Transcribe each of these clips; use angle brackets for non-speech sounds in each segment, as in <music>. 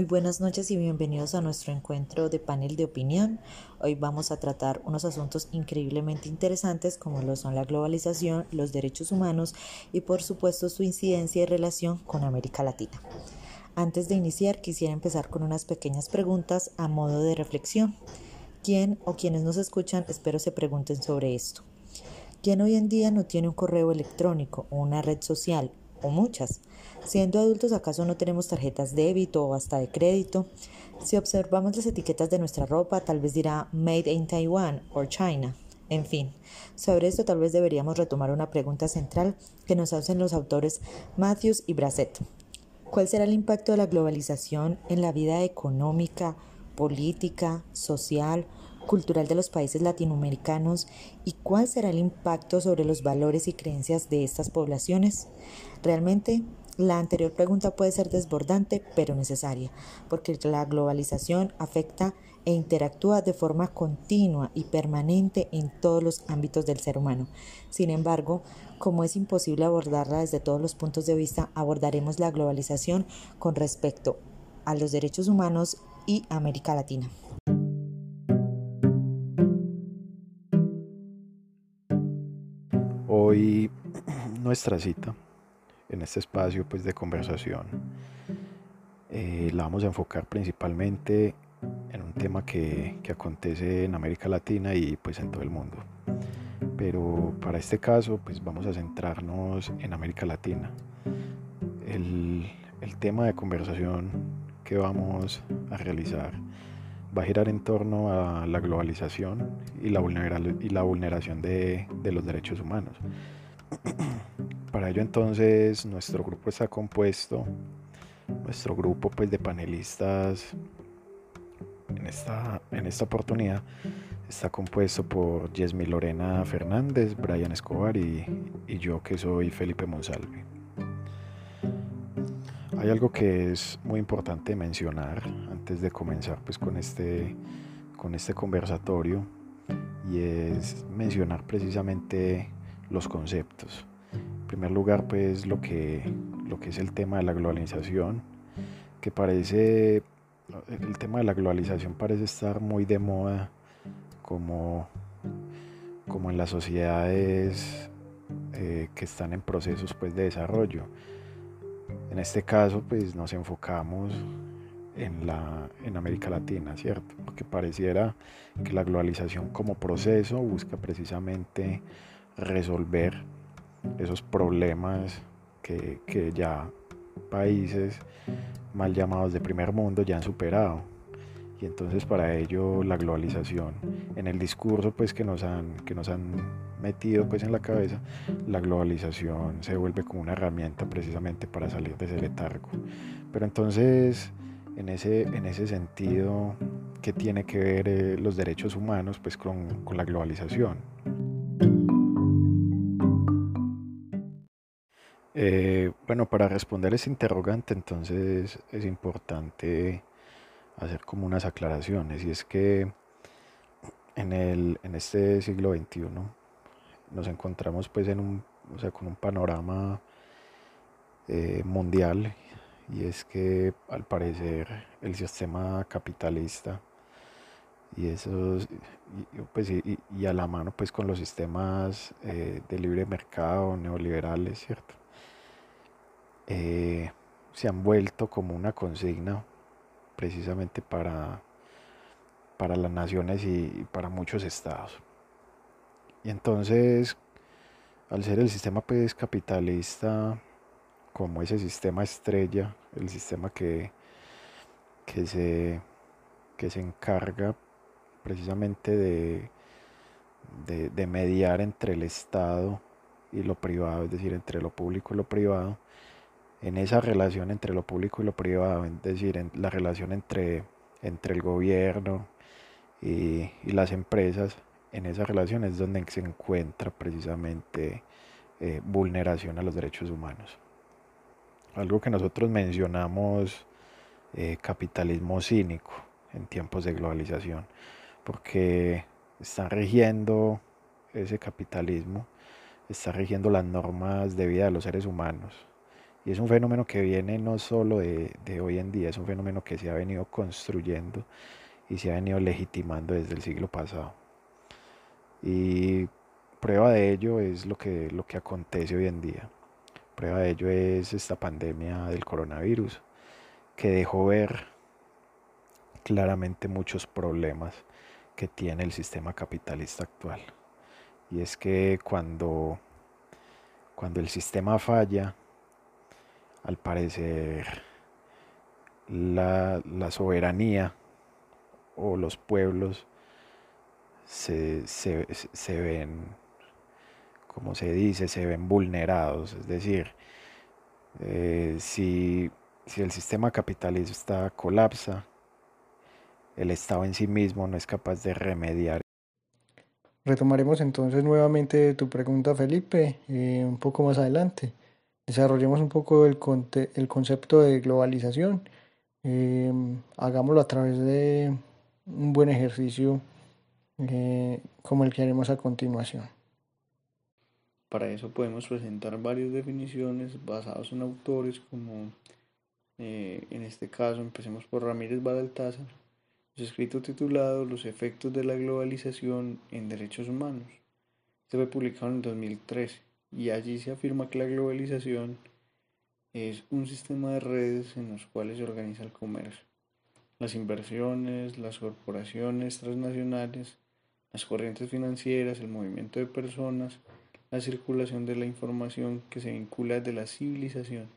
Muy buenas noches y bienvenidos a nuestro encuentro de panel de opinión. Hoy vamos a tratar unos asuntos increíblemente interesantes como lo son la globalización, los derechos humanos y por supuesto su incidencia y relación con América Latina. Antes de iniciar quisiera empezar con unas pequeñas preguntas a modo de reflexión. ¿Quién o quienes nos escuchan espero se pregunten sobre esto? ¿Quién hoy en día no tiene un correo electrónico o una red social o muchas? Siendo adultos, ¿acaso no tenemos tarjetas débito o hasta de crédito? Si observamos las etiquetas de nuestra ropa, tal vez dirá Made in Taiwan o China. En fin, sobre esto tal vez deberíamos retomar una pregunta central que nos hacen los autores Matthews y Brasset. ¿Cuál será el impacto de la globalización en la vida económica, política, social, cultural de los países latinoamericanos y cuál será el impacto sobre los valores y creencias de estas poblaciones? Realmente la anterior pregunta puede ser desbordante, pero necesaria, porque la globalización afecta e interactúa de forma continua y permanente en todos los ámbitos del ser humano. Sin embargo, como es imposible abordarla desde todos los puntos de vista, abordaremos la globalización con respecto a los derechos humanos y América Latina. Hoy <clears throat> nuestra cita en este espacio pues, de conversación. Eh, la vamos a enfocar principalmente en un tema que, que, acontece en América Latina y pues en todo el mundo. Pero para este caso pues vamos a centrarnos en América Latina. El, el tema de conversación que vamos a realizar va a girar en torno a la globalización y la, vulneración de, de los derechos humanos. Para ello entonces nuestro grupo está compuesto, nuestro grupo pues de panelistas en esta, en esta oportunidad está compuesto por Yesmi Lorena Fernández, Brian Escobar y, y yo que soy Felipe Monsalve. Hay algo que es muy importante mencionar antes de comenzar pues con este, con este conversatorio y es mencionar precisamente los conceptos primer lugar, pues lo que, lo que es el tema de la globalización, que parece, el tema de la globalización parece estar muy de moda como, como en las sociedades eh, que están en procesos pues, de desarrollo. En este caso, pues nos enfocamos en, la, en América Latina, ¿cierto? Porque pareciera que la globalización como proceso busca precisamente resolver esos problemas que, ya países mal llamados de primer mundo ya han superado. Y entonces para ello la globalización, en el discurso pues que nos han, que nos han metido pues en la cabeza, la globalización se vuelve como una herramienta precisamente para salir de ese letargo. Pero entonces en ese, en ese sentido, ¿qué tiene que ver eh, los derechos humanos pues con, con la globalización? Eh, bueno, para responder ese interrogante, entonces es importante hacer como unas aclaraciones. Y es que en, el, en este siglo XXI nos encontramos pues en un, o sea, con un panorama eh, mundial y es que al parecer el sistema capitalista y esos pues y, a la mano pues con los sistemas eh, de libre mercado neoliberales cierto eh, se han vuelto como una consigna precisamente para, para las naciones y, para muchos estados. Y entonces, al ser el sistema pues, capitalista como ese sistema estrella, el sistema que, que, se, que se encarga precisamente de, de, de mediar entre el Estado y lo privado, es decir, entre lo público y lo privado, en esa relación entre lo público y lo privado, es decir, en la relación entre, entre el gobierno y, las empresas, en esa relación es donde se encuentra precisamente eh, vulneración a los derechos humanos. Algo que nosotros mencionamos eh, capitalismo cínico en tiempos de globalización, porque están rigiendo ese capitalismo, está rigiendo las normas de vida de los seres humanos y es un fenómeno que viene no solo de, de hoy en día, es un fenómeno que se ha venido construyendo y se ha venido legitimando desde el siglo pasado. Y prueba de ello es lo que, lo que acontece hoy en día. Prueba de ello es esta pandemia del coronavirus, que dejó ver claramente muchos problemas que tiene el sistema capitalista actual. Y es que cuando, cuando el sistema falla, al parecer la, soberanía o los pueblos se, se, se, ven, como se dice, se ven vulnerados. Es decir, eh, si, si el sistema capitalista colapsa, el Estado en sí mismo no es capaz de remediar. Retomaremos entonces nuevamente tu pregunta, Felipe, eh, un poco más adelante. Desarrollemos un poco el, el concepto de globalización. Eh, hagámoslo a través de un buen ejercicio eh, como el que haremos a continuación. Para eso podemos presentar varias definiciones basadas en autores como eh, en este caso empecemos por Ramírez Badaltázar, su escrito titulado Los efectos de la globalización en derechos humanos. Este fue publicado en el 2013 y allí se afirma que la globalización es un sistema de redes en los cuales se organiza el comercio las inversiones, las corporaciones transnacionales, las corrientes financieras, el movimiento de personas, la circulación de la información que se vincula de la civilización.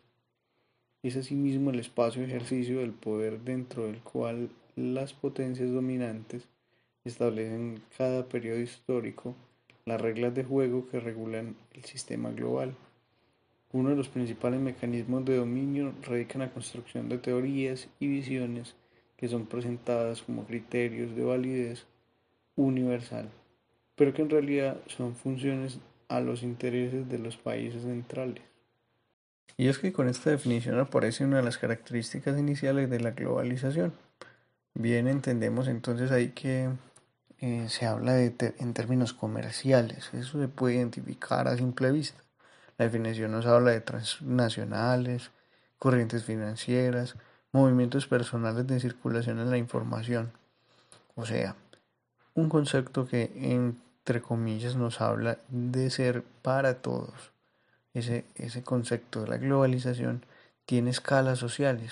Es asimismo el espacio de ejercicio del poder dentro del cual las potencias dominantes establecen cada periodo histórico las reglas de juego que regulan el sistema global. Uno de los principales mecanismos de dominio radica en la construcción de teorías y visiones que son presentadas como criterios de validez universal, pero que en realidad son funciones a los intereses de los países centrales. Y es que con esta definición aparece una de las características iniciales de la globalización. Bien entendemos entonces ahí que eh, se habla de en términos comerciales, eso se puede identificar a simple vista. La definición nos habla de transnacionales, corrientes financieras, movimientos personales de circulación en la información. O sea, un concepto que entre comillas nos habla de ser para todos. Ese, ese concepto de la globalización tiene escalas sociales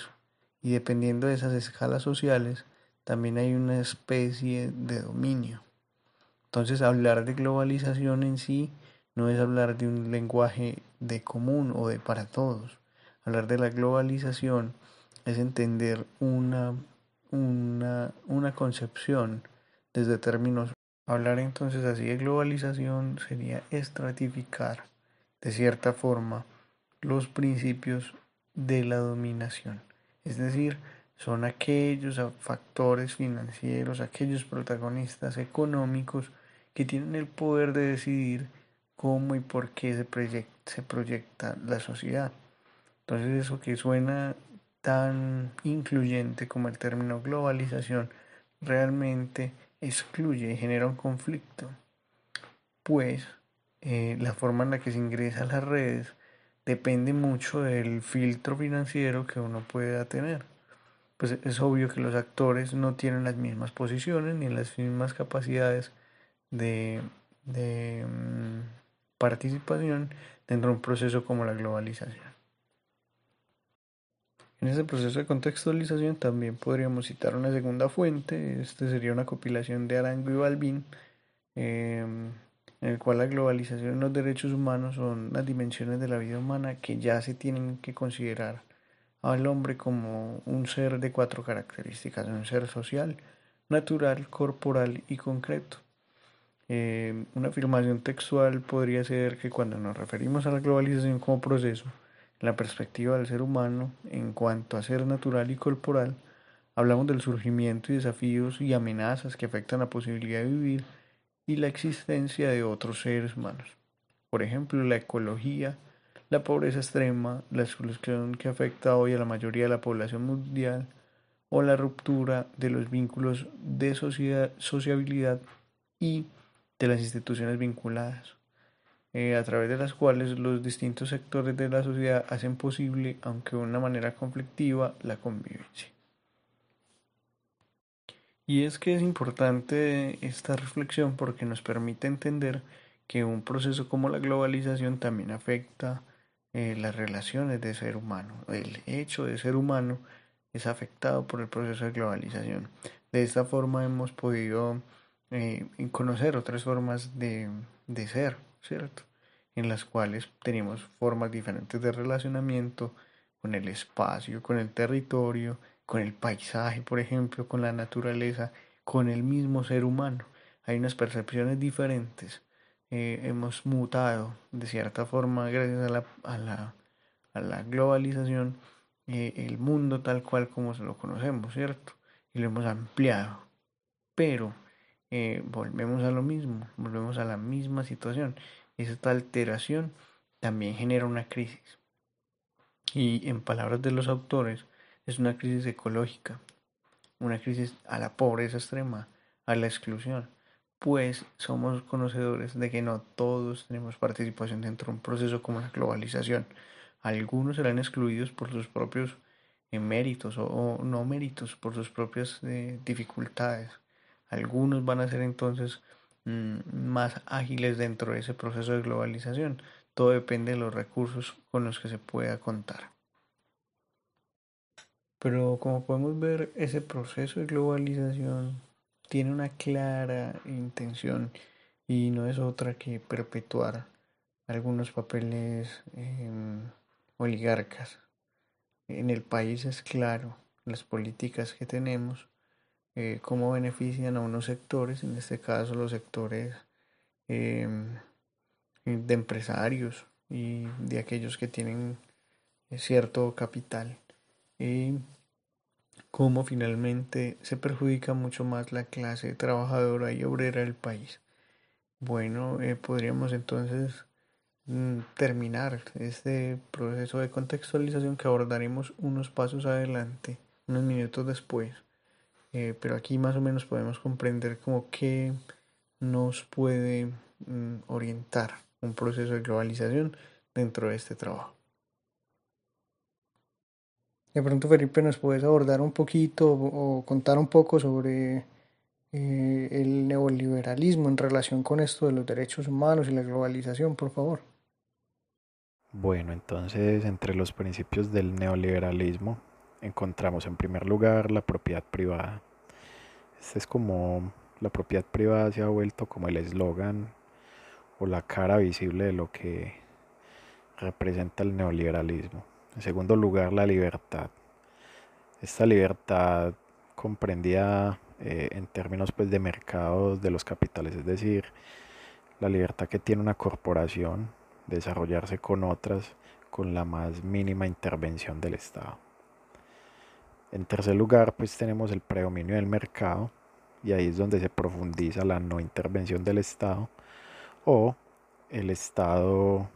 y dependiendo de esas escalas sociales también hay una especie de dominio. Entonces hablar de globalización en sí no es hablar de un lenguaje de común o de para todos. Hablar de la globalización es entender una, una, una concepción desde términos. Hablar entonces así de globalización sería estratificar de cierta forma los principios de la dominación. Es decir, son aquellos factores financieros, aquellos protagonistas económicos que tienen el poder de decidir cómo y por qué se proyecta, la sociedad. Entonces eso que suena tan incluyente como el término globalización realmente excluye y genera un conflicto, pues eh, la forma en la que se ingresa a las redes depende mucho del filtro financiero que uno pueda tener. Pues es obvio que los actores no tienen las mismas posiciones ni las mismas capacidades de, mm, participación dentro de un proceso como la globalización. En ese proceso de contextualización también podríamos citar una segunda fuente, este sería una compilación de Arango y Balbín, em, en el cual la globalización y los derechos humanos son las dimensiones de la vida humana que ya se tienen que considerar al hombre como un ser de cuatro características, un ser social, natural, corporal y concreto. Em, una afirmación textual podría ser que cuando nos referimos a la globalización como proceso, la perspectiva del ser humano en cuanto a ser natural y corporal, hablamos del surgimiento y desafíos y amenazas que afectan la posibilidad de vivir y la existencia de otros seres humanos. Por ejemplo, la ecología, la pobreza extrema, la exclusión que afecta hoy a la mayoría de la población mundial o la ruptura de los vínculos de sociabilidad y de las instituciones vinculadas. eh, a través de las cuales los distintos sectores de la sociedad hacen posible, aunque de una manera conflictiva, la convivencia. Y es que es importante esta reflexión porque nos permite entender que un proceso como la globalización también afecta eh, las relaciones de ser humano. El hecho de ser humano es afectado por el proceso de globalización. De esta forma hemos podido eh, conocer otras formas de, de ser, ¿cierto? En las cuales tenemos formas diferentes de relacionamiento con el espacio, con el territorio, con el paisaje, por ejemplo, con la naturaleza, con el mismo ser humano. Hay unas percepciones diferentes. Eh, hemos mutado de cierta forma gracias a la, a la, a la globalización eh, el mundo tal cual como se lo conocemos, ¿cierto? Y lo hemos ampliado. Pero eh, volvemos a lo mismo, volvemos a la misma situación. Esta alteración también genera una crisis. Y en palabras de los autores, es una crisis ecológica, una crisis a la pobreza extrema, a la exclusión, pues somos conocedores de que no todos tenemos participación dentro de un proceso como la globalización. Algunos serán excluidos por sus propios méritos o, no méritos, por sus propias eh, dificultades. Algunos van a ser entonces mm, más ágiles dentro de ese proceso de globalización. Todo depende de los recursos con los que se pueda contar. Pero como podemos ver, ese proceso de globalización tiene una clara intención y no es otra que perpetuar algunos papeles em, oligarcas. En el país es claro las políticas que tenemos, eh, cómo benefician a unos sectores, en este caso los sectores em, de empresarios y de aquellos que tienen cierto capital cómo finalmente se perjudica mucho más la clase trabajadora y obrera del país. Bueno, eh, podríamos entonces mm, terminar este proceso de contextualización que abordaremos unos pasos adelante, unos minutos después. Eh, pero aquí más o menos podemos comprender cómo que nos puede mm, orientar un proceso de globalización dentro de este trabajo. De pronto, Felipe, ¿nos puedes abordar un poquito o contar un poco sobre eh, el neoliberalismo en relación con esto de los derechos humanos y la globalización, por favor? Bueno, entonces, entre los principios del neoliberalismo encontramos en primer lugar la propiedad privada. Este es como la propiedad privada se ha vuelto como el eslogan o la cara visible de lo que representa el neoliberalismo. En segundo lugar, la libertad. Esta libertad comprendía eh, en términos pues, de mercados de los capitales, es decir, la libertad que tiene una corporación de desarrollarse con otras con la más mínima intervención del Estado. En tercer lugar, pues tenemos el predominio del mercado y ahí es donde se profundiza la no intervención del Estado o el Estado,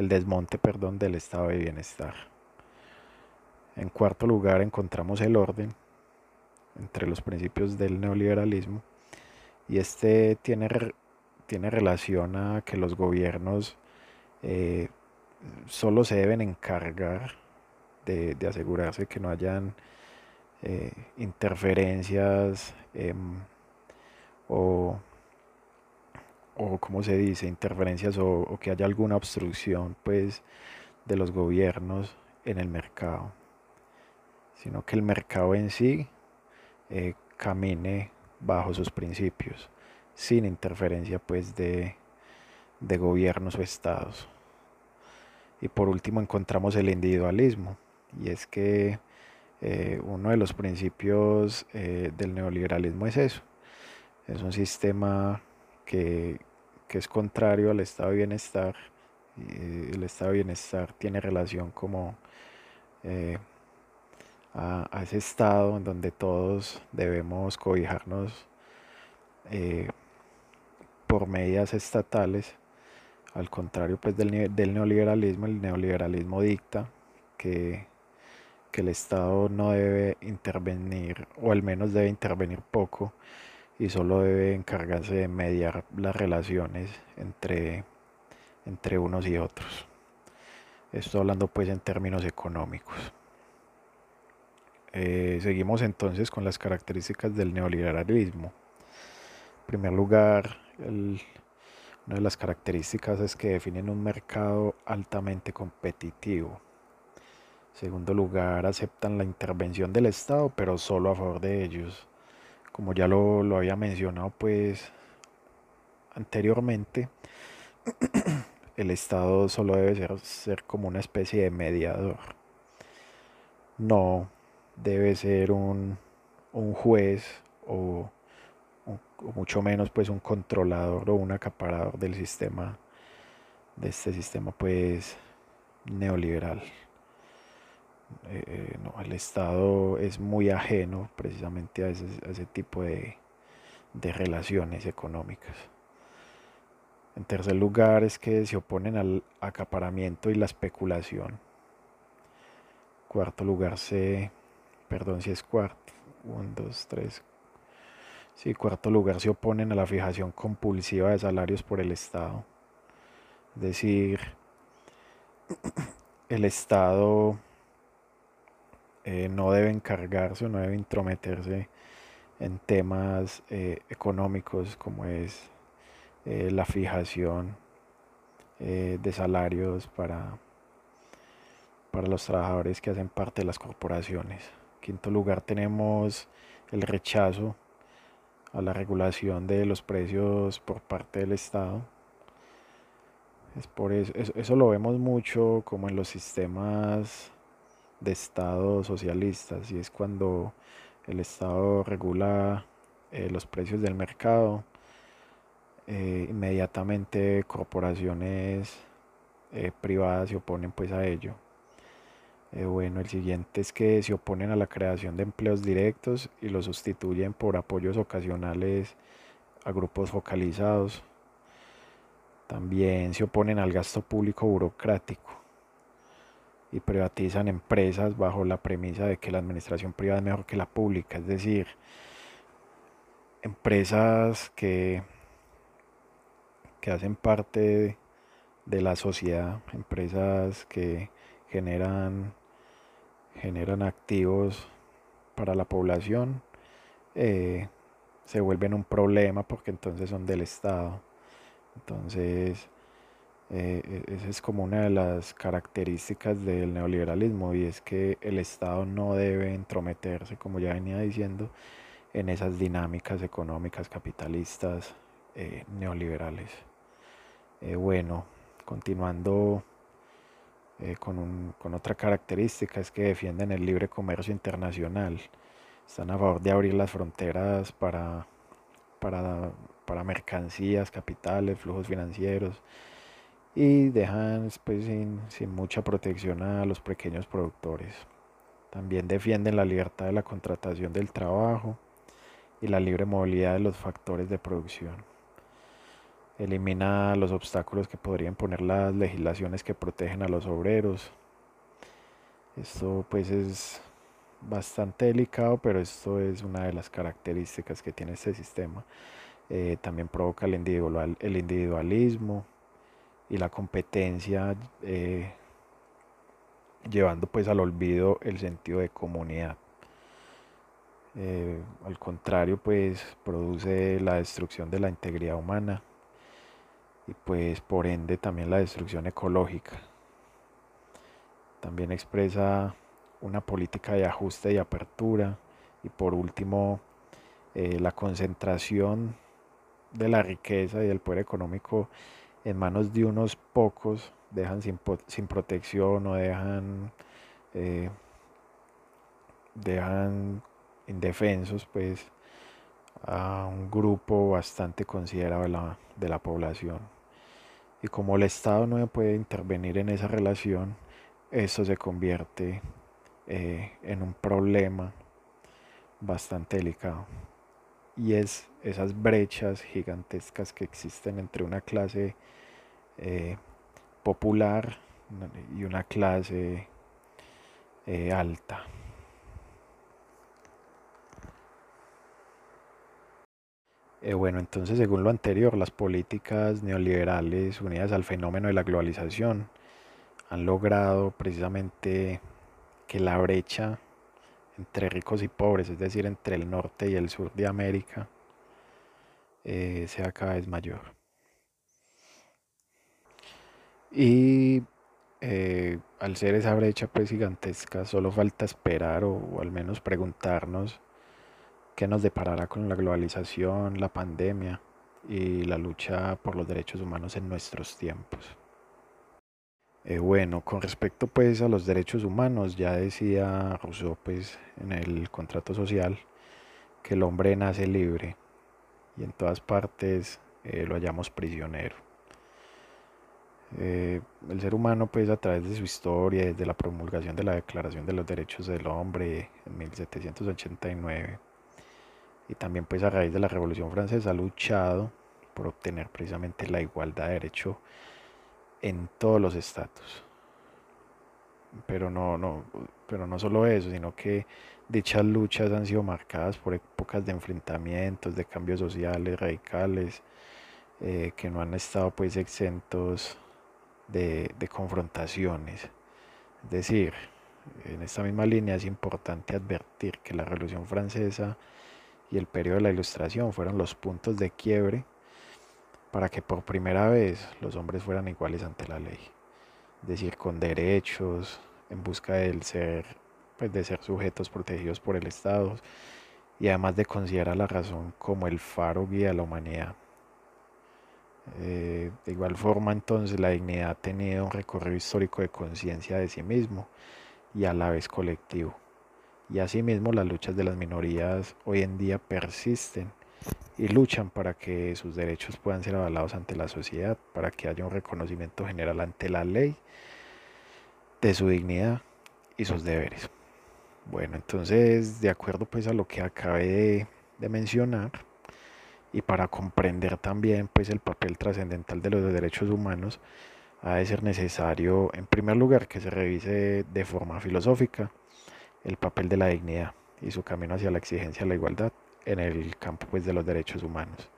el desmonte, perdón, del estado de bienestar. En cuarto lugar encontramos el orden entre los principios del neoliberalismo y este tiene, tiene relación a que los gobiernos eh, solo se deben encargar de, asegurarse que no hayan eh, interferencias em, o, o, ¿cómo se dice? Interferencias o, o que haya alguna obstrucción pues de los gobiernos en el mercado sino que el mercado en sí eh, camine bajo sus principios, sin interferencia pues de, gobiernos o estados. Y por último encontramos el individualismo, y es que eh, uno de los principios eh, del neoliberalismo es eso, es un sistema que, es contrario al estado de bienestar, y el estado de bienestar tiene relación como a, ese estado en donde todos debemos cobijarnos eh, por medidas estatales. Al contrario pues del, neoliberalismo, el neoliberalismo dicta que el Estado no debe intervenir, o al menos debe intervenir poco, y solo debe encargarse de mediar las relaciones entre, entre unos y otros. Esto hablando pues en términos económicos. Eh, seguimos entonces con las características del neoliberalismo. En primer lugar, una de las características es que definen un mercado altamente competitivo. En segundo lugar, aceptan la intervención del Estado, pero solo a favor de ellos. Como ya lo, había mencionado pues anteriormente, <clears throat> el Estado solo debe ser, como una especie de mediador. No debe ser un, juez o, mucho menos pues un controlador o un acaparador del sistema, de este sistema pues neoliberal. Eh, eh, no, el Estado es muy ajeno precisamente a ese, tipo de, de relaciones económicas. En tercer lugar es que se oponen al acaparamiento y la especulación. Cuarto lugar se perdón si es cuarto, un, dos, tres. Sí, cuarto lugar se oponen a la fijación compulsiva de salarios por el Estado. Es decir, el Estado eh, no debe encargarse o no debe intrometerse en temas eh, económicos como es eh, la fijación de salarios para, para los trabajadores que hacen parte de las corporaciones quinto lugar tenemos el rechazo a la regulación de los precios por parte del Estado. Es por eso, eso, lo vemos mucho como en los sistemas de Estado socialistas y es cuando el Estado regula eh, los precios del mercado, eh, inmediatamente corporaciones eh, privadas se oponen pues a ello. Bueno, el siguiente es que se oponen a la creación de empleos directos y los sustituyen por apoyos ocasionales a grupos focalizados. También se oponen al gasto público burocrático y privatizan empresas bajo la premisa de que la administración privada es mejor que la pública, es decir, empresas que, que hacen parte de la sociedad, empresas que generan generan activos para la población, eh, se vuelven un problema porque entonces son del Estado. Entonces, eh, esa es como una de las características del neoliberalismo y es que el Estado no debe entrometerse, como ya venía diciendo, en esas dinámicas económicas capitalistas eh, neoliberales. bueno, continuando eh, con, otra característica, es que defienden el libre comercio internacional. Están a favor de abrir las fronteras para, para, mercancías, capitales, flujos financieros y dejan pues, sin, sin mucha protección a los pequeños productores. También defienden la libertad de la contratación del trabajo y la libre movilidad de los factores de producción elimina los obstáculos que podrían poner las legislaciones que protegen a los obreros. Esto pues es bastante delicado, pero esto es una de las características que tiene este sistema. Eh, también provoca el, individual, el individualismo y la competencia, eh, llevando pues al olvido el sentido de comunidad. Eh, al contrario, pues produce la destrucción de la integridad humana y pues por ende también la destrucción ecológica. También expresa una política de ajuste y apertura y por último eh, la concentración de la riqueza y del poder económico en manos de unos pocos dejan sin, sin protección o dejan eh, dejan indefensos pues a un grupo bastante considerable de la población y como el Estado no puede intervenir en esa relación, eso se convierte eh, en un problema bastante delicado. Y es esas brechas gigantescas que existen entre una clase eh, popular y una clase eh, alta. Eh, bueno, entonces según lo anterior, las políticas neoliberales unidas al fenómeno de la globalización han logrado precisamente que la brecha entre ricos y pobres, es decir, entre el norte y el sur de América, eh, sea cada vez mayor. Y eh, al ser esa brecha pues gigantesca, solo falta esperar o al menos preguntarnos qué nos deparará con la globalización, la pandemia y la lucha por los derechos humanos en nuestros tiempos. Eh, bueno, con respecto pues a los derechos humanos, ya decía Rousseau pues en el contrato social que el hombre nace libre y en todas partes eh, lo hallamos prisionero. Eh, el ser humano pues a través de su historia, desde la promulgación de la Declaración de los Derechos del Hombre en 1789, y también pues a raíz de la Revolución Francesa ha luchado por obtener precisamente la igualdad de derecho en todos los estatus. Pero no, no, pero no solo eso, sino que dichas luchas han sido marcadas por épocas de enfrentamientos, de cambios sociales radicales, eh, que no han estado pues exentos de, de confrontaciones. Es decir, en esta misma línea es importante advertir que la Revolución Francesa y el periodo de la Ilustración fueron los puntos de quiebre para que por primera vez los hombres fueran iguales ante la ley. Es decir, con derechos, en busca del ser, pues de ser sujetos protegidos por el Estado y además de considerar la razón como el faro guía de la humanidad. Eh, de igual forma, entonces, la dignidad ha tenido un recorrido histórico de conciencia de sí mismo y a la vez colectivo. Y asimismo las luchas de las minorías hoy en día persisten y luchan para que sus derechos puedan ser avalados ante la sociedad, para que haya un reconocimiento general ante la ley de su dignidad y sus deberes. Bueno, entonces, de acuerdo pues a lo que acabé de, mencionar, y para comprender también pues el papel trascendental de los derechos humanos, ha de ser necesario, en primer lugar, que se revise de forma filosófica el papel de la dignidad y su camino hacia la exigencia de la igualdad en el campo pues, de los derechos humanos.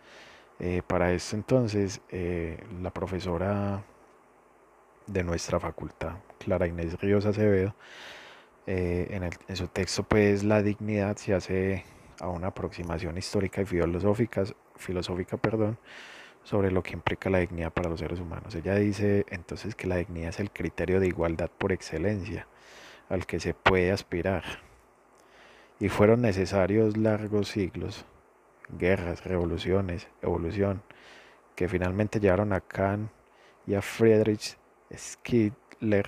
Eh, para eso entonces eh, la profesora de nuestra facultad, Clara Inés Ríos Acevedo, eh, en, su texto pues la dignidad se hace a una aproximación histórica y filosófica, filosófica perdón, sobre lo que implica la dignidad para los seres humanos. Ella dice entonces que la dignidad es el criterio de igualdad por excelencia al que se puede aspirar. Y fueron necesarios largos siglos, guerras, revoluciones, evolución, que finalmente llevaron a Kant y a Friedrich Schiller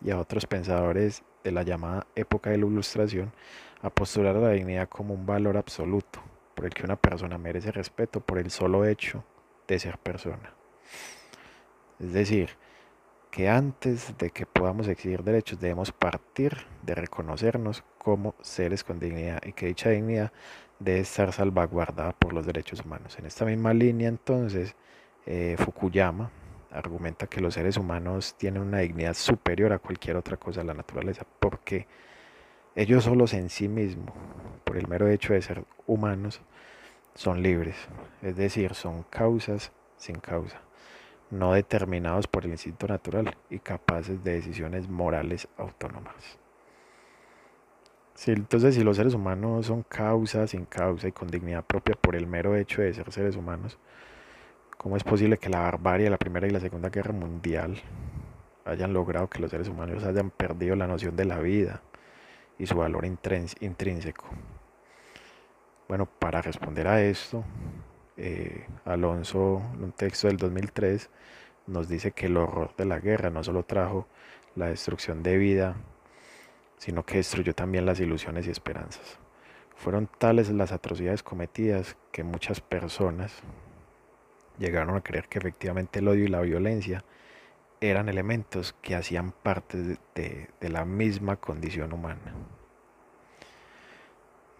y a otros pensadores de la llamada época de la Ilustración a postular a la dignidad como un valor absoluto, por el que una persona merece respeto por el solo hecho de ser persona. Es decir, que antes de que podamos exigir derechos debemos partir de reconocernos como seres con dignidad y que dicha dignidad debe estar salvaguardada por los derechos humanos. En esta misma línea entonces eh, Fukuyama argumenta que los seres humanos tienen una dignidad superior a cualquier otra cosa de la naturaleza porque ellos solos en sí mismos, por el mero hecho de ser humanos, son libres, es decir, son causas sin causa no determinados por el instinto natural y capaces de decisiones morales autónomas. entonces, si los seres humanos son causa sin causa y con dignidad propia por el mero hecho de ser seres humanos, ¿cómo es posible que la barbarie de la Primera y la Segunda Guerra Mundial hayan logrado que los seres humanos hayan perdido la noción de la vida y su valor intrínseco? Bueno, para responder a esto, eh, Alonso, en un texto del 2003, nos dice que el horror de la guerra no solo trajo la destrucción de vida, sino que destruyó también las ilusiones y esperanzas. Fueron tales las atrocidades cometidas que muchas personas llegaron a creer que efectivamente el odio y la violencia eran elementos que hacían parte de, la misma condición humana.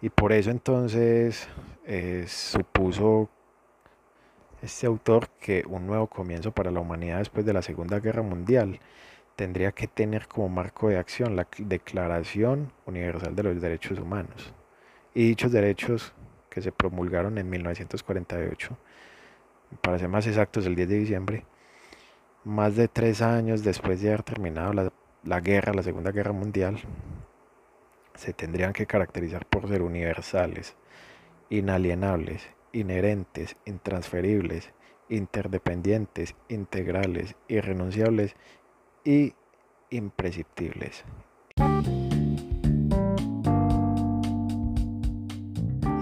Y por eso entonces eh, supuso este autor que un nuevo comienzo para la humanidad después de la Segunda Guerra Mundial tendría que tener como marco de acción la Declaración Universal de los Derechos Humanos. Y dichos derechos que se promulgaron en 1948, para ser más exactos el 10 de diciembre, más de tres años después de haber terminado la, la guerra, la Segunda Guerra Mundial, se tendrían que caracterizar por ser universales, inalienables, inherentes, intransferibles, interdependientes, integrales, irrenunciables y imprescriptibles.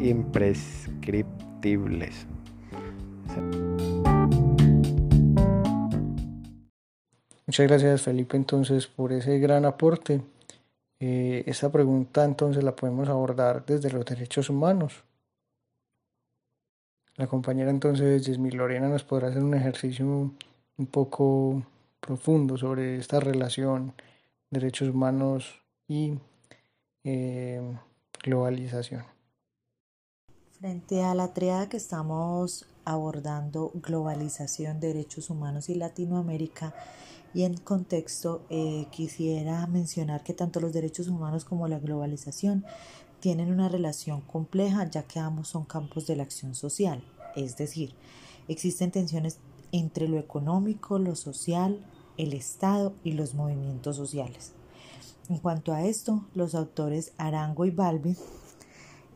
Imprescriptibles. Muchas gracias Felipe entonces por ese gran aporte. Eh, esta pregunta entonces la podemos abordar desde los derechos humanos. La compañera entonces Yesmi Lorena nos podrá hacer un ejercicio un poco profundo sobre esta relación derechos humanos y eh, globalización. Frente a la triada que estamos abordando, globalización, derechos humanos y Latinoamérica, y en contexto eh, quisiera mencionar que tanto los derechos humanos como la globalización tienen una relación compleja ya que ambos son campos de la acción social, es decir, existen tensiones entre lo económico, lo social, el Estado y los movimientos sociales. En cuanto a esto, los autores Arango y Balbi,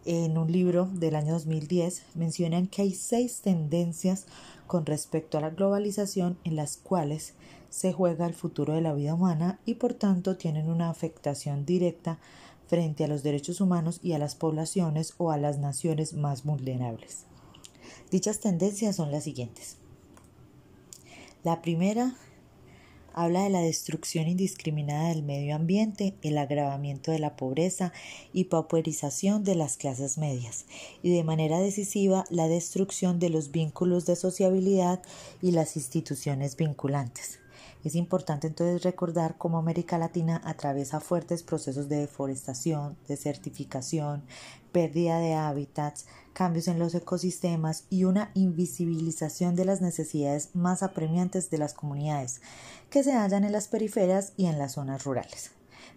en un libro del año 2010, mencionan que hay seis tendencias con respecto a la globalización en las cuales se juega el futuro de la vida humana y por tanto tienen una afectación directa frente a los derechos humanos y a las poblaciones o a las naciones más vulnerables. Dichas tendencias son las siguientes. La primera habla de la destrucción indiscriminada del medio ambiente, el agravamiento de la pobreza y pauperización de las clases medias, y de manera decisiva la destrucción de los vínculos de sociabilidad y las instituciones vinculantes. Es importante entonces recordar cómo América Latina atraviesa fuertes procesos de deforestación, desertificación, pérdida de hábitats, cambios en los ecosistemas y una invisibilización de las necesidades más apremiantes de las comunidades que se hallan en las periferias y en las zonas rurales.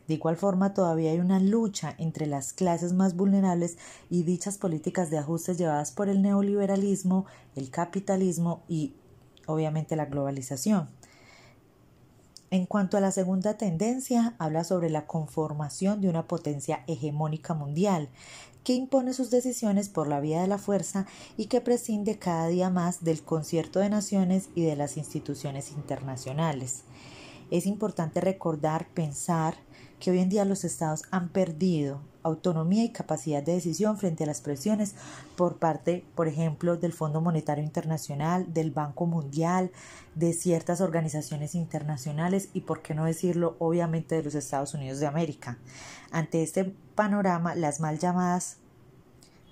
De igual forma, todavía hay una lucha entre las clases más vulnerables y dichas políticas de ajustes llevadas por el neoliberalismo, el capitalismo y obviamente la globalización. En cuanto a la segunda tendencia, habla sobre la conformación de una potencia hegemónica mundial que impone sus decisiones por la vía de la fuerza y que prescinde cada día más del concierto de naciones y de las instituciones internacionales. Es importante recordar, pensar que hoy en día los estados han perdido autonomía y capacidad de decisión frente a las presiones por parte, por ejemplo, del Fondo Monetario Internacional, del Banco Mundial, de ciertas organizaciones internacionales y, por qué no decirlo, obviamente de los Estados Unidos de América. Ante este panorama, las mal llamadas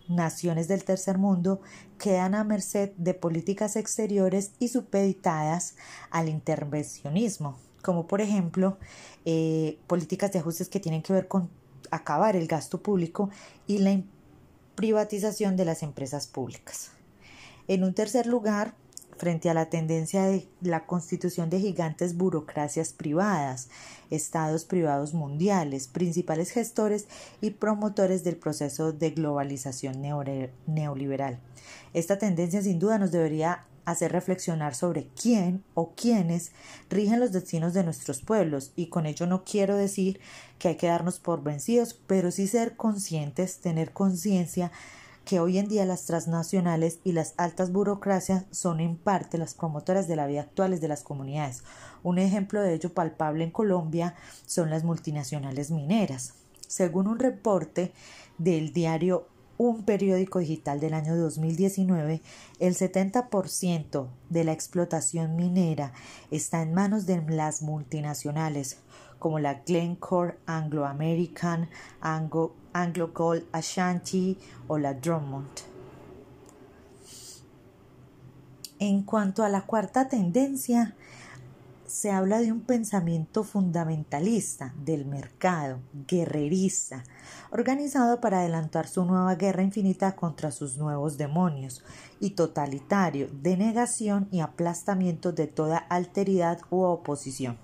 naciones del tercer mundo quedan a merced de políticas exteriores y supeditadas al intervencionismo, como por ejemplo eh, políticas de ajustes que tienen que ver con acabar el gasto público y la privatización de las empresas públicas. En un tercer lugar, frente a la tendencia de la constitución de gigantes burocracias privadas, estados privados mundiales, principales gestores y promotores del proceso de globalización neoliberal. Esta tendencia sin duda nos debería hacer reflexionar sobre quién o quiénes rigen los destinos de nuestros pueblos y con ello no quiero decir que hay que darnos por vencidos, pero sí ser conscientes, tener conciencia que hoy en día las transnacionales y las altas burocracias son en parte las promotoras de la vida actuales de las comunidades. Un ejemplo de ello palpable en Colombia son las multinacionales mineras. Según un reporte del diario un periódico digital del año 2019, el 70% de la explotación minera está en manos de las multinacionales como la Glencore, Anglo American, Anglo, Anglo Gold Ashanti o la Drummond. En cuanto a la cuarta tendencia, se habla de un pensamiento fundamentalista del mercado, guerrerista, organizado para adelantar su nueva guerra infinita contra sus nuevos demonios, y totalitario, de negación y aplastamiento de toda alteridad u oposición.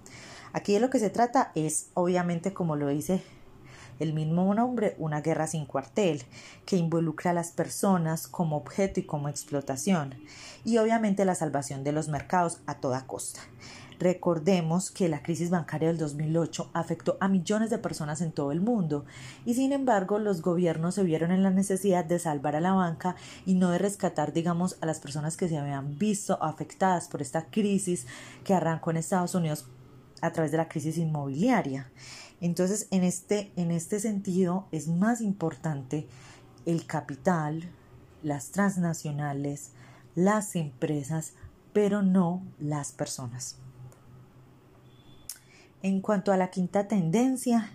Aquí de lo que se trata es, obviamente, como lo dice el mismo nombre, una guerra sin cuartel, que involucra a las personas como objeto y como explotación, y obviamente la salvación de los mercados a toda costa. Recordemos que la crisis bancaria del 2008 afectó a millones de personas en todo el mundo y sin embargo los gobiernos se vieron en la necesidad de salvar a la banca y no de rescatar, digamos, a las personas que se habían visto afectadas por esta crisis que arrancó en Estados Unidos a través de la crisis inmobiliaria. Entonces, en este, en este sentido, es más importante el capital, las transnacionales, las empresas, pero no las personas. En cuanto a la quinta tendencia,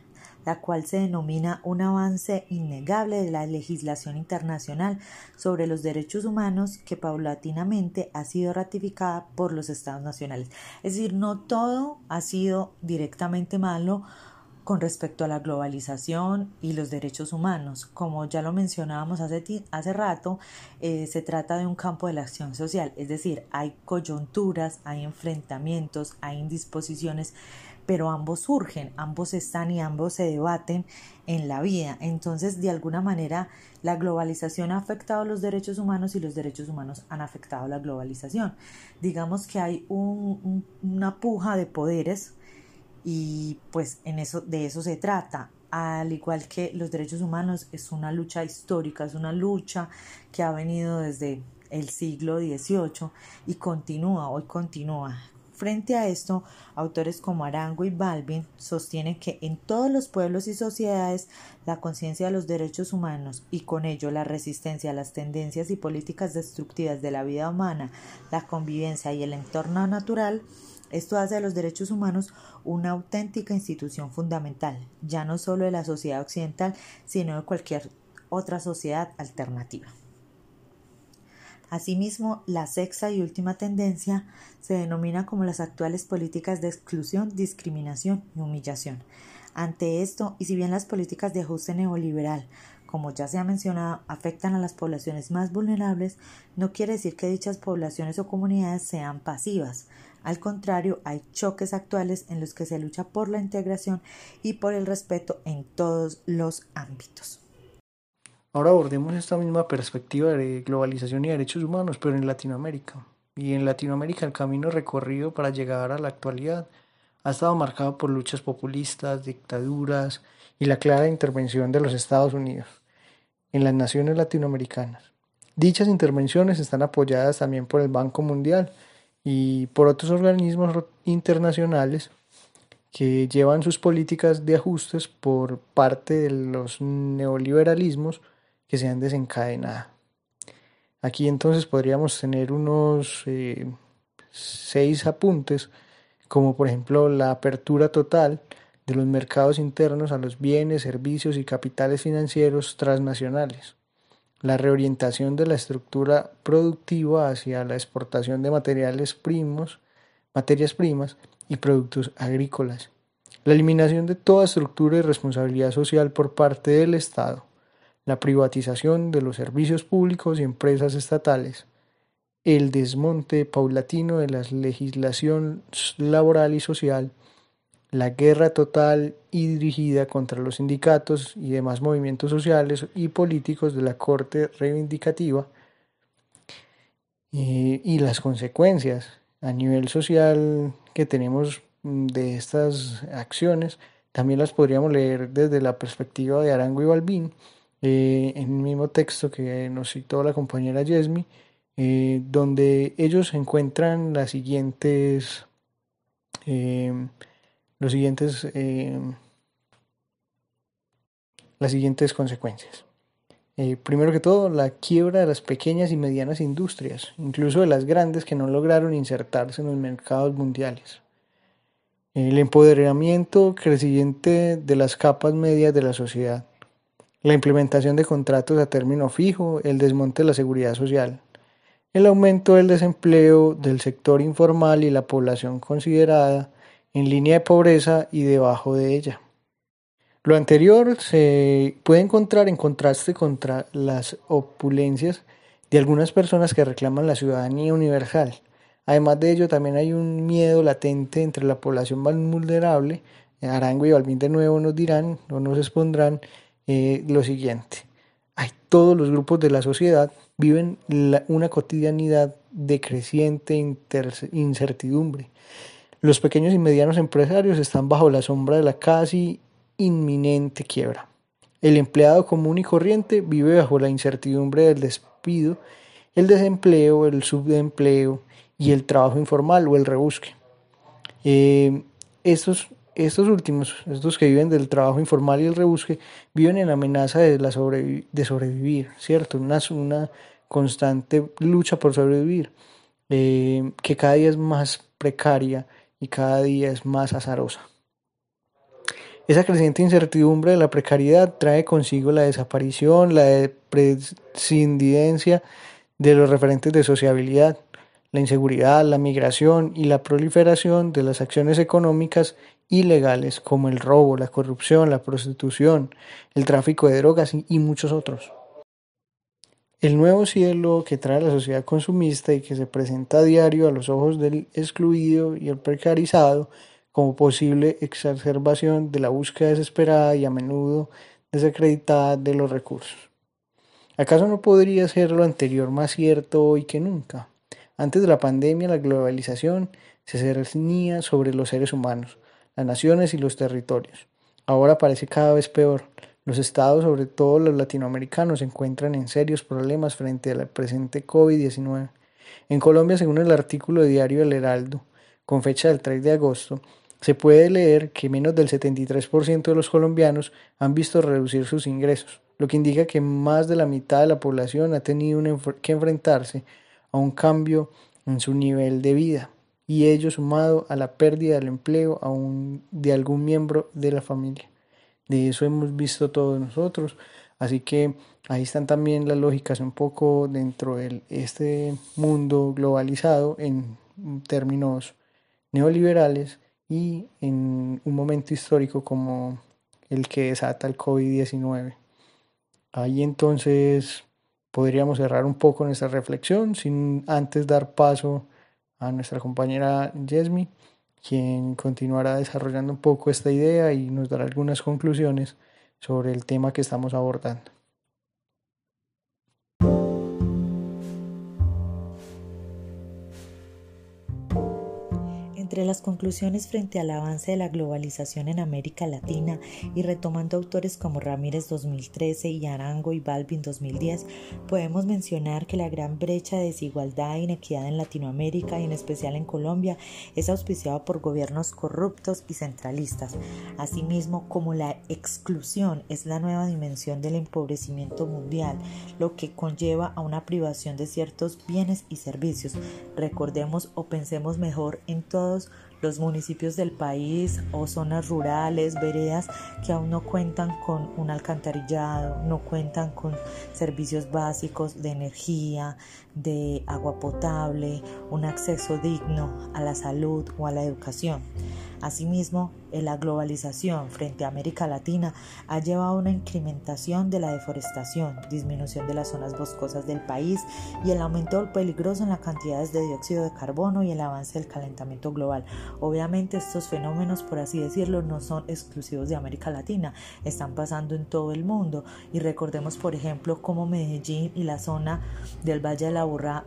la cual se denomina un avance innegable de la legislación internacional sobre los derechos humanos que paulatinamente ha sido ratificada por los estados nacionales. Es decir, no todo ha sido directamente malo con respecto a la globalización y los derechos humanos. Como ya lo mencionábamos hace, hace rato, eh, se trata de un campo de la acción social, es decir, hay coyunturas, hay enfrentamientos, hay indisposiciones pero ambos surgen, ambos están y ambos se debaten en la vida. Entonces, de alguna manera, la globalización ha afectado los derechos humanos y los derechos humanos han afectado la globalización. Digamos que hay una puja de poderes y pues en eso, de eso se trata. Al igual que los derechos humanos, es una lucha histórica, es una lucha que ha venido desde el siglo XVIII y continúa, hoy continúa. Frente a esto, autores como Arango y Balvin sostienen que en todos los pueblos y sociedades la conciencia de los derechos humanos y con ello la resistencia a las tendencias y políticas destructivas de la vida humana, la convivencia y el entorno natural, esto hace de los derechos humanos una auténtica institución fundamental, ya no solo de la sociedad occidental, sino de cualquier otra sociedad alternativa. Asimismo, la sexta y última tendencia se denomina como las actuales políticas de exclusión, discriminación y humillación. Ante esto, y si bien las políticas de ajuste neoliberal, como ya se ha mencionado, afectan a las poblaciones más vulnerables, no quiere decir que dichas poblaciones o comunidades sean pasivas. Al contrario, hay choques actuales en los que se lucha por la integración y por el respeto en todos los ámbitos. Ahora abordemos esta misma perspectiva de globalización y derechos humanos, pero en Latinoamérica. Y en Latinoamérica el camino recorrido para llegar a la actualidad ha estado marcado por luchas populistas, dictaduras y la clara intervención de los Estados Unidos en las naciones latinoamericanas. Dichas intervenciones están apoyadas también por el Banco Mundial y por otros organismos internacionales que llevan sus políticas de ajustes por parte de los neoliberalismos que se han desencadenado. Aquí entonces podríamos tener unos eh, seis apuntes, como por ejemplo la apertura total de los mercados internos a los bienes, servicios y capitales financieros transnacionales, la reorientación de la estructura productiva hacia la exportación de materiales primos, materias primas y productos agrícolas, la eliminación de toda estructura y responsabilidad social por parte del Estado, la privatización de los servicios públicos y empresas estatales, el desmonte paulatino de la legislación laboral y social, la guerra total y dirigida contra los sindicatos y demás movimientos sociales y políticos de la Corte Reivindicativa eh, y las consecuencias a nivel social que tenemos de estas acciones, también las podríamos leer desde la perspectiva de Arango y Balbín, eh, en el mismo texto que nos citó la compañera Yesmi, eh, donde ellos encuentran las siguientes, em, los siguientes, em, las siguientes consecuencias. Eh, primero que todo, la quiebra de las pequeñas y medianas industrias, incluso de las grandes que no lograron insertarse en los mercados mundiales. El empoderamiento creciente de las capas medias de la sociedad la implementación de contratos a término fijo, el desmonte de la seguridad social, el aumento del desempleo del sector informal y la población considerada en línea de pobreza y debajo de ella. Lo anterior se puede encontrar en contraste contra las opulencias de algunas personas que reclaman la ciudadanía universal. Además de ello, también hay un miedo latente entre la población más vulnerable Arango y Balvin de nuevo nos dirán o nos expondrán eh, lo siguiente. Hay todos los grupos de la sociedad viven una cotidianidad de creciente incertidumbre. Los pequeños y medianos empresarios están bajo la sombra de la casi inminente quiebra. El empleado común y corriente vive bajo la incertidumbre del despido, el desempleo, el subempleo y el trabajo informal o el rebusque. Eh, estos, estos últimos, estos que viven del trabajo informal y el rebusque, viven en amenaza de, la sobrevivir, ¿cierto? Una, una constante lucha por sobrevivir, eh, que cada día es más precaria y cada día es más azarosa. Esa creciente incertidumbre de la precariedad trae consigo la desaparición, la prescindencia de los referentes de sociabilidad, la inseguridad, la migración y la proliferación de las acciones económicas ilegales como el robo, la corrupción, la prostitución, el tráfico de drogas y muchos otros. El nuevo cielo que trae la sociedad consumista y que se presenta a diario a los ojos del excluido y el precarizado como posible exacerbación de la búsqueda desesperada y a menudo desacreditada de los recursos. ¿Acaso no podría ser lo anterior más cierto hoy que nunca? Antes de la pandemia, la globalización se cernía sobre los seres humanos, las naciones y los territorios. Ahora parece cada vez peor. Los estados, sobre todo los latinoamericanos, se encuentran en serios problemas frente al presente COVID-19. En Colombia, según el artículo de Diario El Heraldo, con fecha del 3 de agosto, se puede leer que menos del 73% de los colombianos han visto reducir sus ingresos, lo que indica que más de la mitad de la población ha tenido que enfrentarse a un cambio en su nivel de vida, y ello sumado a la pérdida del empleo de algún miembro de la familia. De eso hemos visto todos nosotros, así que ahí están también las lógicas un poco dentro de este mundo globalizado en términos neoliberales y en un momento histórico como el que desata el COVID-19. Ahí entonces podríamos cerrar un poco nuestra reflexión sin antes dar paso a nuestra compañera Yesmi, quien continuará desarrollando un poco esta idea y nos dará algunas conclusiones sobre el tema que estamos abordando. Entre las conclusiones frente al avance de la globalización en América Latina y retomando autores como Ramírez 2013 y Arango y Balvin 2010, podemos mencionar que la gran brecha de desigualdad e inequidad en Latinoamérica y en especial en Colombia es auspiciada por gobiernos corruptos y centralistas, asimismo como la exclusión es la nueva dimensión del empobrecimiento mundial, lo que conlleva a una privación de ciertos bienes y servicios. Recordemos o pensemos mejor en todos videos los municipios del país o zonas rurales, veredas que aún no cuentan con un alcantarillado, no cuentan con servicios básicos de energía, de agua potable, un acceso digno a la salud o a la educación. Asimismo, la globalización frente a América Latina ha llevado a una incrementación de la deforestación, disminución de las zonas boscosas del país y el aumento peligroso en las cantidades de dióxido de carbono y el avance del calentamiento global. Obviamente estos fenómenos, por así decirlo, no son exclusivos de América Latina, están pasando en todo el mundo y recordemos, por ejemplo, cómo Medellín y la zona del Valle de la Burra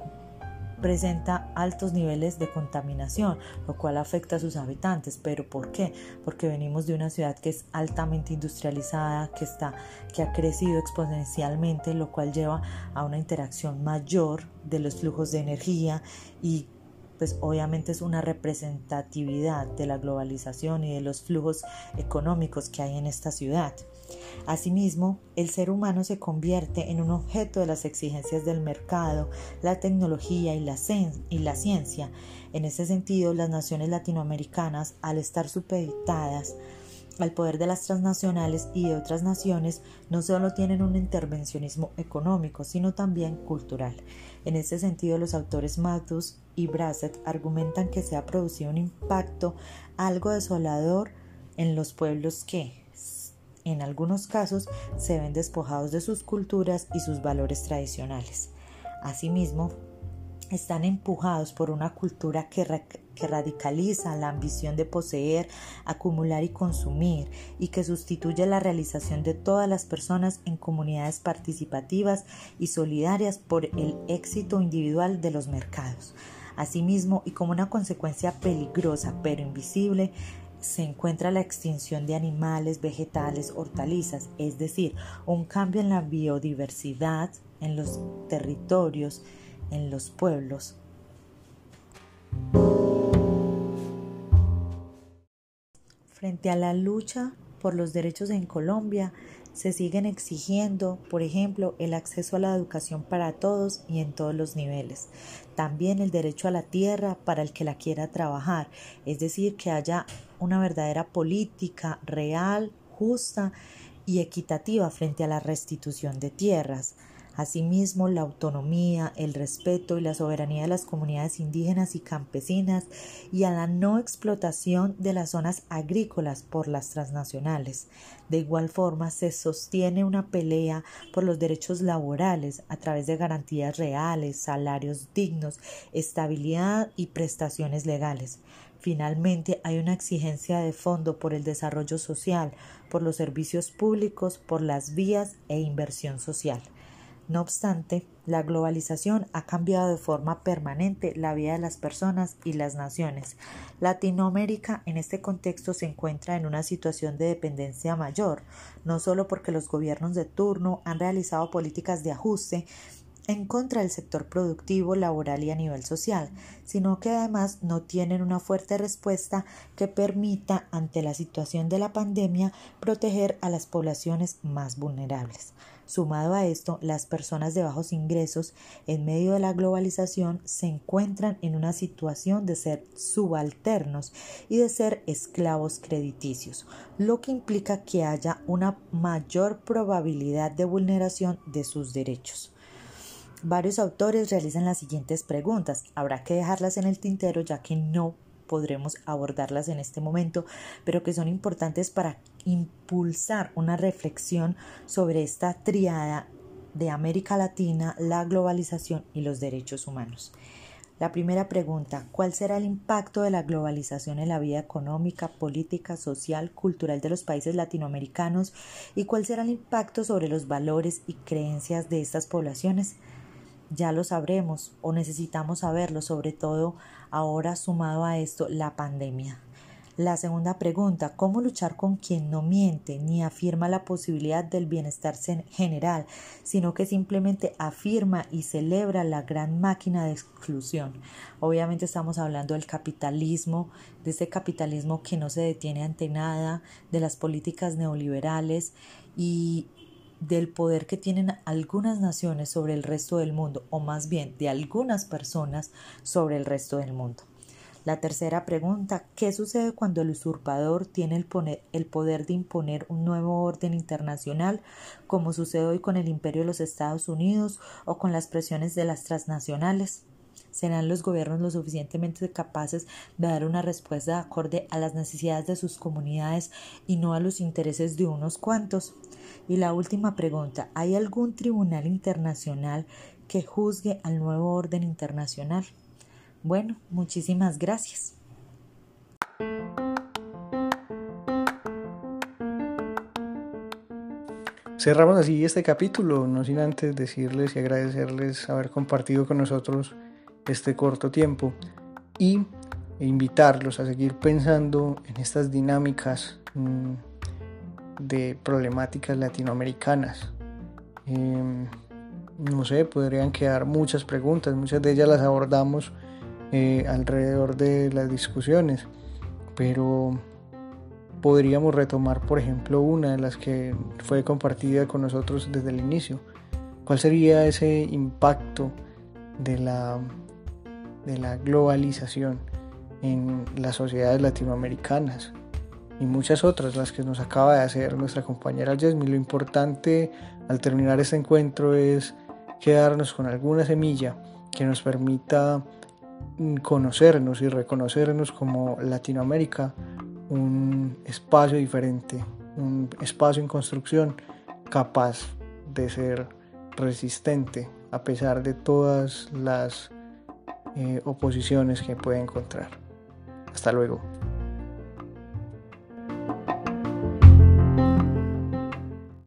presenta altos niveles de contaminación, lo cual afecta a sus habitantes. ¿Pero por qué? Porque venimos de una ciudad que es altamente industrializada, que, está, que ha crecido exponencialmente, lo cual lleva a una interacción mayor de los flujos de energía y pues obviamente es una representatividad de la globalización y de los flujos económicos que hay en esta ciudad. Asimismo, el ser humano se convierte en un objeto de las exigencias del mercado, la tecnología y la, y la ciencia. En ese sentido, las naciones latinoamericanas, al estar supeditadas al poder de las transnacionales y de otras naciones, no solo tienen un intervencionismo económico, sino también cultural. En este sentido, los autores Matus y Brassett argumentan que se ha producido un impacto algo desolador en los pueblos que, en algunos casos, se ven despojados de sus culturas y sus valores tradicionales. Asimismo, están empujados por una cultura que, que, radicaliza la ambición de poseer, acumular y consumir y que sustituye la realización de todas las personas en comunidades participativas y solidarias por el éxito individual de los mercados. Asimismo, y como una consecuencia peligrosa pero invisible, se encuentra la extinción de animales, vegetales, hortalizas, es decir, un cambio en la biodiversidad en los territorios, en los pueblos. Frente a la lucha por los derechos en Colombia, se siguen exigiendo, por ejemplo, el acceso a la educación para todos y en todos los niveles. También el derecho a la tierra para el que la quiera trabajar, es decir, que haya una verdadera política real, justa y equitativa frente a la restitución de tierras. Asimismo, la autonomía, el respeto y la soberanía de las comunidades indígenas y campesinas y a la no explotación de las zonas agrícolas por las transnacionales. De igual forma, se sostiene una pelea por los derechos laborales a través de garantías reales, salarios dignos, estabilidad y prestaciones legales. Finalmente, hay una exigencia de fondo por el desarrollo social, por los servicios públicos, por las vías e inversión social. No obstante, la globalización ha cambiado de forma permanente la vida de las personas y las naciones. Latinoamérica en este contexto se encuentra en una situación de dependencia mayor, no solo porque los gobiernos de turno han realizado políticas de ajuste en contra del sector productivo, laboral y a nivel social, sino que además no tienen una fuerte respuesta que permita, ante la situación de la pandemia, proteger a las poblaciones más vulnerables. Sumado a esto, las personas de bajos ingresos en medio de la globalización se encuentran en una situación de ser subalternos y de ser esclavos crediticios, lo que implica que haya una mayor probabilidad de vulneración de sus derechos. Varios autores realizan las siguientes preguntas. Habrá que dejarlas en el tintero ya que no podremos abordarlas en este momento, pero que son importantes para impulsar una reflexión sobre esta triada de América Latina, la globalización y los derechos humanos. La primera pregunta, ¿cuál será el impacto de la globalización en la vida económica, política, social, cultural de los países latinoamericanos y cuál será el impacto sobre los valores y creencias de estas poblaciones? Ya lo sabremos o necesitamos saberlo, sobre todo ahora sumado a esto la pandemia. La segunda pregunta, ¿cómo luchar con quien no miente ni afirma la posibilidad del bienestar general, sino que simplemente afirma y celebra la gran máquina de exclusión? Obviamente estamos hablando del capitalismo, de ese capitalismo que no se detiene ante nada, de las políticas neoliberales y del poder que tienen algunas naciones sobre el resto del mundo, o más bien de algunas personas sobre el resto del mundo. La tercera pregunta, ¿qué sucede cuando el usurpador tiene el, poder de imponer un nuevo orden internacional, como sucede hoy con el imperio de los Estados Unidos o con las presiones de las transnacionales? ¿Serán los gobiernos lo suficientemente capaces de dar una respuesta acorde a las necesidades de sus comunidades y no a los intereses de unos cuantos? Y la última pregunta, ¿hay algún tribunal internacional que juzgue al nuevo orden internacional? Bueno, muchísimas gracias. Cerramos así este capítulo, no sin antes decirles y agradecerles haber compartido con nosotros este corto tiempo y invitarlos a seguir pensando en estas dinámicas mm, de problemáticas latinoamericanas. Em, no sé, podrían quedar muchas preguntas, muchas de ellas las abordamos eh, alrededor de las discusiones, pero podríamos retomar, por ejemplo, una de las que fue compartida con nosotros desde el inicio. ¿Cuál sería ese impacto de la, de la globalización en las sociedades latinoamericanas? Y muchas otras, las que nos acaba de hacer nuestra compañera Jasmine. Lo importante al terminar este encuentro es quedarnos con alguna semilla que nos permita mm, conocernos y reconocernos como Latinoamérica, un espacio diferente, un espacio en construcción capaz de ser resistente a pesar de todas las oposiciones que puede encontrar. Hasta luego.